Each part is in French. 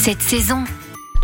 cette saison.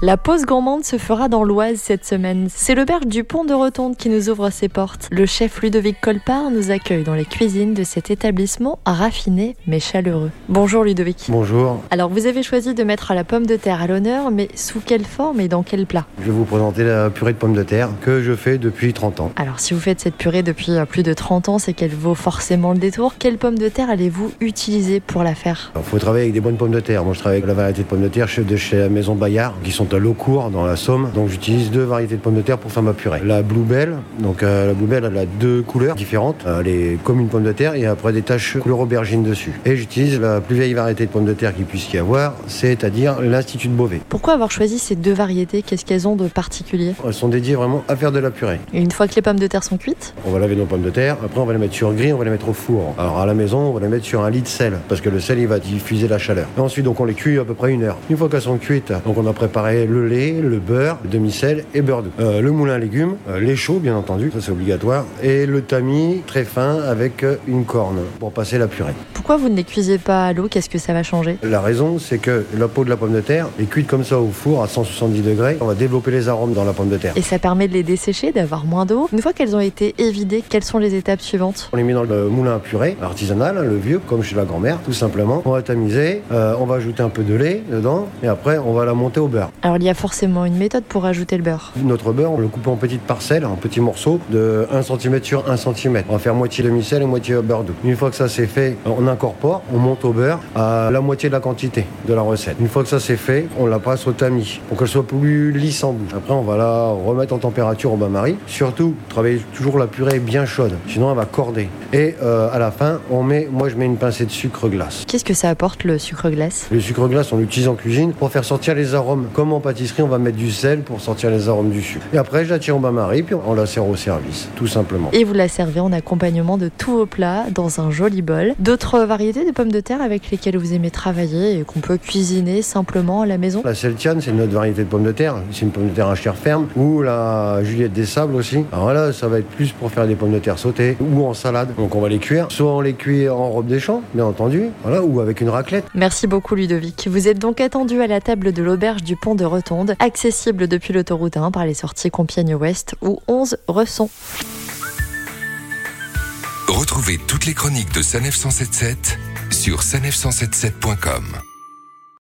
La pause gourmande se fera dans l'Oise cette semaine. C'est l'auberge du Pont de Rotonde qui nous ouvre ses portes. Le chef Ludovic Colpart nous accueille dans les cuisines de cet établissement raffiné mais chaleureux. Bonjour Ludovic. Bonjour. Alors vous avez choisi de mettre la pomme de terre à l'honneur, mais sous quelle forme et dans quel plat? Je vais vous présenter la purée de pommes de terre que je fais depuis 30 ans. Alors si vous faites cette purée depuis euh, plus de 30 ans, c'est qu'elle vaut forcément le détour. Quelle pomme de terre allez-vous utiliser pour la faire? Il faut travailler avec des bonnes pommes de terre. Moi, je travaille avec la variété de pommes de terre de chez la maison Bayard, qui sont à Laucourt, dans la Somme. Donc, j'utilise deux variétés de pommes de terre pour faire ma purée. La Bluebell, donc euh, la Bluebell, elle a deux couleurs différentes. Elle est comme une pomme de terre et après des taches couleur aubergine dessus. Et j'utilise la plus vieille variété de pommes de terre qu'il puisse y avoir, c'est-à-dire l'Institut de Beauvais. Pourquoi avoir choisi ces deux variétés? Qu'est-ce qu'elles ont de particulier? Elles sont dédiées vraiment à faire de la purée. Et une fois que les pommes de terre sont cuites, On va laver nos pommes de terre, après on va les mettre sur gris, on va les mettre au four. Alors à la maison, on va les mettre sur un lit de sel, parce que le sel il va diffuser la chaleur. Et ensuite donc on les cuit à peu près une heure. Une fois qu'elles sont cuites, donc on a préparé le lait, le beurre, le demi-sel et beurre doux. Euh, le moulin à légumes, euh, lait chaud bien entendu, ça c'est obligatoire, et le tamis très fin avec euh, une corne pour passer la purée. pourquoi vous ne les cuisez pas à l'eau? Qu'est-ce que ça va changer? La raison c'est que la peau de la pomme de terre est cuite comme ça au four à 170 degrés. On va développer les arômes dans la pomme de terre. Et ça permet de les dessécher, d'avoir moins d'eau? Une fois qu'elles ont été évidées, quelles sont les étapes suivantes? On les met dans le moulin à purée artisanal, hein, le vieux, comme chez la grand-mère, tout simplement. On va tamiser, euh, on va ajouter un peu de lait dedans, et après on va la monter au beurre. Alors il y a forcément une méthode pour ajouter le beurre. Notre beurre, on le coupe en petites parcelles, en petits morceaux de 1 cm sur 1 cm. On va faire moitié demi-sel et moitié beurre doux. Une fois que ça c'est fait, on incorpore, on monte au beurre à la moitié de la quantité de la recette. Une fois que ça c'est fait, on la passe au tamis pour qu'elle soit plus lisse en bouche. Après, on va la remettre en température au bain-marie. Surtout, travailler toujours la purée bien chaude, sinon elle va corder. Et euh, à la fin, on met, moi je mets une pincée de sucre glace. Qu'est-ce que ça apporte le sucre glace? Le sucre glace, on l'utilise en cuisine pour faire sortir les arômes. En pâtisserie, on va mettre du sel pour sortir les arômes du sucre. Et après, je la tire au bain-marie, puis on la sert au service, tout simplement. Et vous la servez en accompagnement de tous vos plats dans un joli bol. D'autres variétés de pommes de terre avec lesquelles vous aimez travailler et qu'on peut cuisiner simplement à la maison? La Celtiane, c'est une autre variété de pommes de terre. C'est une pomme de terre à chair ferme. Ou la Juliette des Sables aussi. Alors là, ça va être plus pour faire des pommes de terre sautées ou en salade. Donc on va les cuire. Soit on les cuit en robe des champs, bien entendu. Voilà, ou avec une raclette. Merci beaucoup Ludovic. Vous êtes donc attendu à la table de l'auberge du pont de Rotonde, accessible depuis l'autoroute 1 par les sorties Compiègne-Ouest ou 11 Resson. Retrouvez toutes les chroniques de Sanef 177 sur sanef177.com.